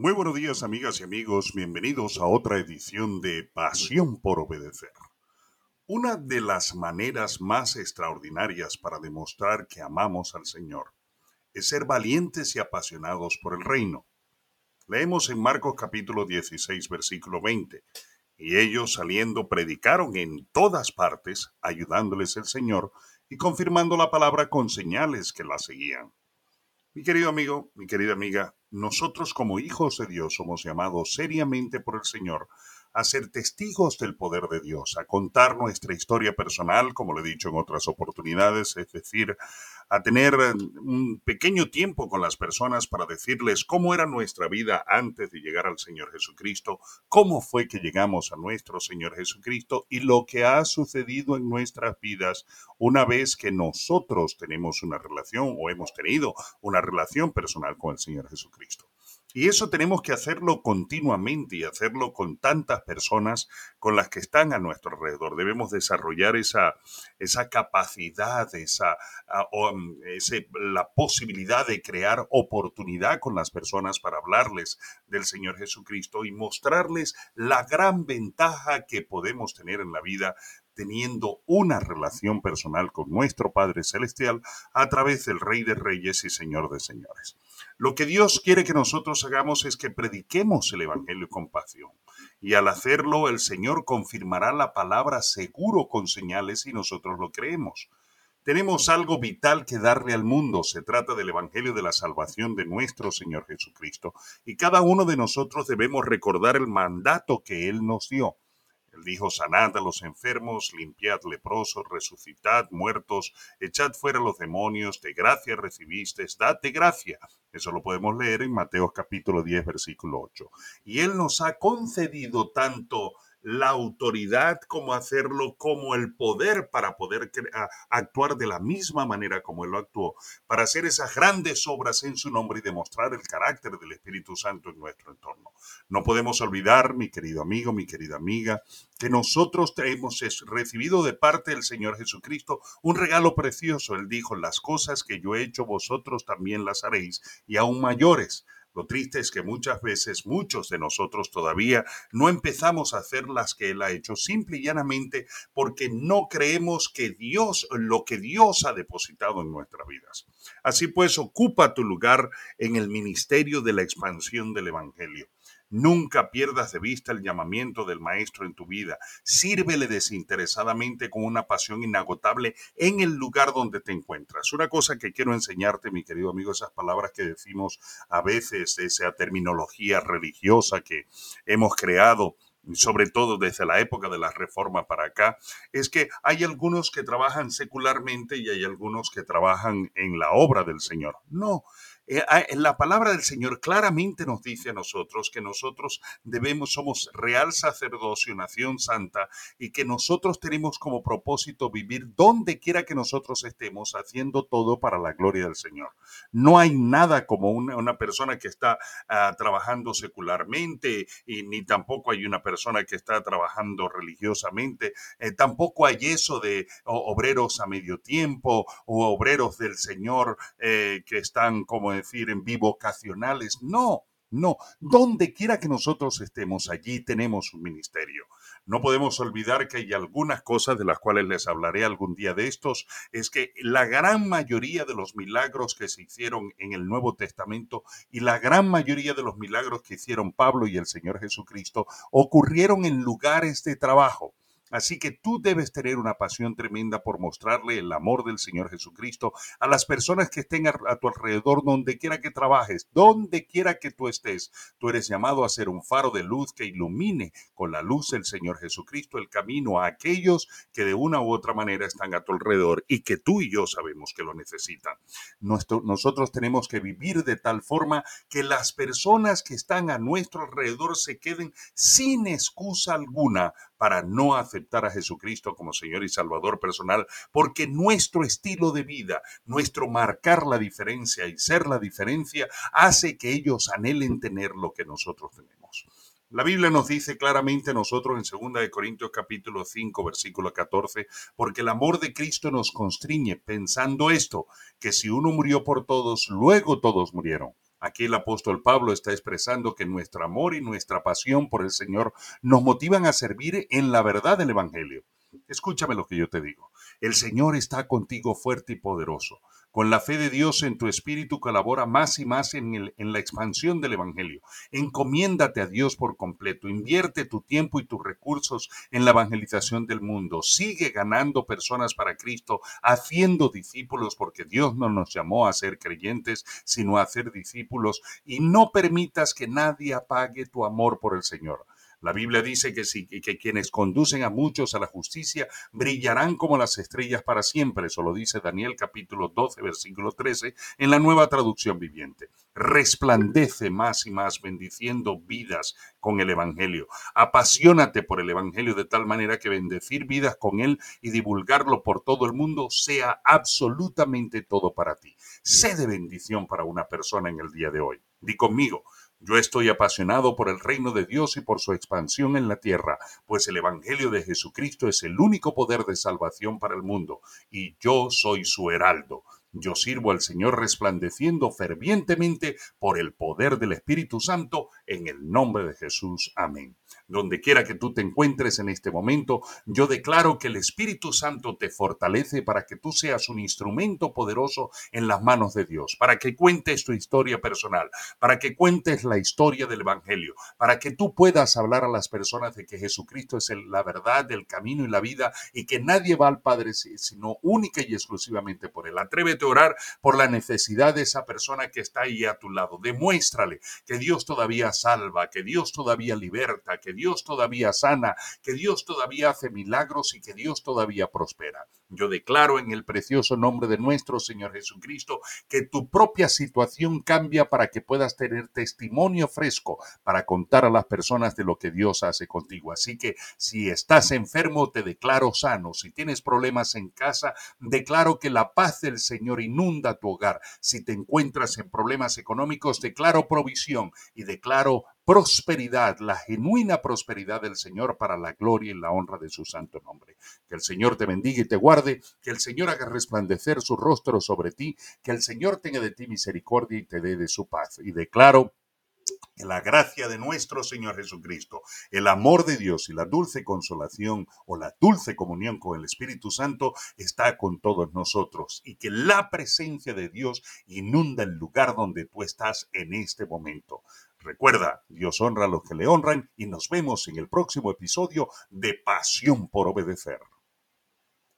Muy buenos días amigas y amigos, bienvenidos a otra edición de Pasión por Obedecer. Una de las maneras más extraordinarias para demostrar que amamos al Señor es ser valientes y apasionados por el reino. Leemos en Marcos capítulo 16 versículo 20. Y ellos saliendo predicaron en todas partes, ayudándoles el Señor y confirmando la palabra con señales que la seguían. Mi querido amigo, mi querida amiga, nosotros como hijos de Dios somos llamados seriamente por el Señor a ser testigos del poder de Dios, a contar nuestra historia personal, como lo he dicho en otras oportunidades, es decir, a tener un pequeño tiempo con las personas para decirles cómo era nuestra vida antes de llegar al Señor Jesucristo, cómo fue que llegamos a nuestro Señor Jesucristo y lo que ha sucedido en nuestras vidas una vez que nosotros tenemos una relación o hemos tenido una relación personal con el Señor Jesucristo. Y eso tenemos que hacerlo continuamente y hacerlo con tantas personas con las que están a nuestro alrededor. Debemos desarrollar esa, esa capacidad, esa, ah, mm, la posibilidad de crear oportunidad con las personas para hablarles del Señor Jesucristo y mostrarles la gran ventaja que podemos tener en la vida teniendo una relación personal con nuestro Padre Celestial a través del Rey de Reyes y Señor de Señores. Lo que Dios quiere que nosotros hagamos es que prediquemos el Evangelio con pasión. Y al hacerlo, el Señor confirmará la palabra seguro con señales y nosotros lo creemos. Tenemos algo vital que darle al mundo. Se trata del Evangelio de la salvación de nuestro Señor Jesucristo. Y cada uno de nosotros debemos recordar el mandato que Él nos dio dijo, sanad a los enfermos, limpiad leprosos, resucitad muertos, echad fuera los demonios, de gracia recibisteis, dad de gracia. Eso lo podemos leer en Mateo capítulo 10, versículo 8. Y Él nos ha concedido tanto la autoridad como hacerlo, como el poder para poder actuar de la misma manera como Él lo actuó, para hacer esas grandes obras en su nombre y demostrar el carácter del Espíritu Santo en nuestro entorno. No podemos olvidar, mi querido amigo, mi querida amiga, que nosotros hemos recibido de parte del Señor Jesucristo un regalo precioso. Él dijo, las cosas que yo he hecho vosotros también las haréis y aún mayores lo triste es que muchas veces muchos de nosotros todavía no empezamos a hacer las que Él ha hecho, simple y llanamente porque no creemos que Dios, lo que Dios ha depositado en nuestras vidas. Así pues, ocupa tu lugar en el ministerio de la expansión del Evangelio. Nunca pierdas de vista el llamamiento del Maestro en tu vida. Sírvele desinteresadamente con una pasión inagotable en el lugar donde te encuentras. Una cosa que quiero enseñarte, mi querido amigo, esas palabras que decimos a veces, esa terminología religiosa que hemos creado sobre todo desde la época de la reforma para acá, es que hay algunos que trabajan secularmente y hay algunos que trabajan en la obra del Señor. No, la palabra del Señor claramente nos dice a nosotros que nosotros debemos, somos real sacerdocio, nación santa, y que nosotros tenemos como propósito vivir donde quiera que nosotros estemos, haciendo todo para la gloria del Señor. No hay nada como una, persona que está ah, trabajando secularmente, y ni tampoco hay una persona que está trabajando religiosamente, eh, tampoco hay eso de obreros a medio tiempo o obreros del Señor eh, que están como decir en vivo ocasionales. No, no. Donde quiera que nosotros estemos, allí tenemos un ministerio. No podemos olvidar que hay algunas cosas de las cuales les hablaré algún día de estos, es que la gran mayoría de los milagros que se hicieron en el Nuevo Testamento y la gran mayoría de los milagros que hicieron Pablo y el Señor Jesucristo ocurrieron en lugares de trabajo. Así que tú debes tener una pasión tremenda por mostrarle el amor del Señor Jesucristo a las personas que estén a, tu alrededor, donde quiera que trabajes, donde quiera que tú estés. Tú eres llamado a ser un faro de luz que ilumine con la luz del Señor Jesucristo el camino a aquellos que de una u otra manera están a tu alrededor y que tú y yo sabemos que lo necesitan. nosotros tenemos que vivir de tal forma que las personas que están a nuestro alrededor se queden sin excusa alguna para no aceptar a Jesucristo como Señor y Salvador personal, porque nuestro estilo de vida, nuestro marcar la diferencia y ser la diferencia, hace que ellos anhelen tener lo que nosotros tenemos. La Biblia nos dice claramente nosotros en 2 de Corintios capítulo 5 versículo 14, porque el amor de Cristo nos constriñe pensando esto, que si uno murió por todos, luego todos murieron. Aquí el apóstol Pablo está expresando que nuestro amor y nuestra pasión por el Señor nos motivan a servir en la verdad del Evangelio. Escúchame lo que yo te digo. El Señor está contigo fuerte y poderoso. Con la fe de Dios en tu espíritu colabora más y más en, la expansión del Evangelio. Encomiéndate a Dios por completo. Invierte tu tiempo y tus recursos en la evangelización del mundo. Sigue ganando personas para Cristo, haciendo discípulos, porque Dios no nos llamó a ser creyentes, sino a ser discípulos. Y no permitas que nadie apague tu amor por el Señor. La Biblia dice que, si, que quienes conducen a muchos a la justicia brillarán como las estrellas para siempre. Eso lo dice Daniel capítulo 12, versículo 13, en la nueva traducción viviente. Resplandece más y más bendiciendo vidas con el Evangelio. Apasionate por el Evangelio de tal manera que bendecir vidas con él y divulgarlo por todo el mundo sea absolutamente todo para ti. Sé de bendición para una persona en el día de hoy. Di conmigo, yo estoy apasionado por el reino de Dios y por su expansión en la tierra, pues el Evangelio de Jesucristo es el único poder de salvación para el mundo, y yo soy su heraldo. Yo sirvo al Señor resplandeciendo fervientemente por el poder del Espíritu Santo, en el nombre de Jesús. Amén. Donde quiera que tú te encuentres en este momento, yo declaro que el Espíritu Santo te fortalece para que tú seas un instrumento poderoso en las manos de Dios, para que cuentes tu historia personal, para que cuentes la historia del Evangelio, para que tú puedas hablar a las personas de que Jesucristo es la verdad, el camino y la vida y que nadie va al Padre sino única y exclusivamente por Él. Atrévete orar por la necesidad de esa persona que está ahí a tu lado. Demuéstrale que Dios todavía salva, que Dios todavía liberta, que Dios todavía sana, que Dios todavía hace milagros y que Dios todavía prospera. Yo declaro en el precioso nombre de nuestro Señor Jesucristo que tu propia situación cambia para que puedas tener testimonio fresco para contar a las personas de lo que Dios hace contigo. Así que si estás enfermo, te declaro sano. Si tienes problemas en casa, declaro que la paz del Señor inunda tu hogar. Si te encuentras en problemas económicos, declaro provisión y declaro prosperidad, la genuina prosperidad del Señor para la gloria y la honra de su santo nombre. Que el Señor te bendiga y te guarde, que el Señor haga resplandecer su rostro sobre ti, que el Señor tenga de ti misericordia y te dé de su paz. Y declaro que la gracia de nuestro Señor Jesucristo, el amor de Dios y la dulce consolación o la dulce comunión con el Espíritu Santo está con todos nosotros y que la presencia de Dios inunda el lugar donde tú estás en este momento. Recuerda, Dios honra a los que le honran y nos vemos en el próximo episodio de Pasión por Obedecer.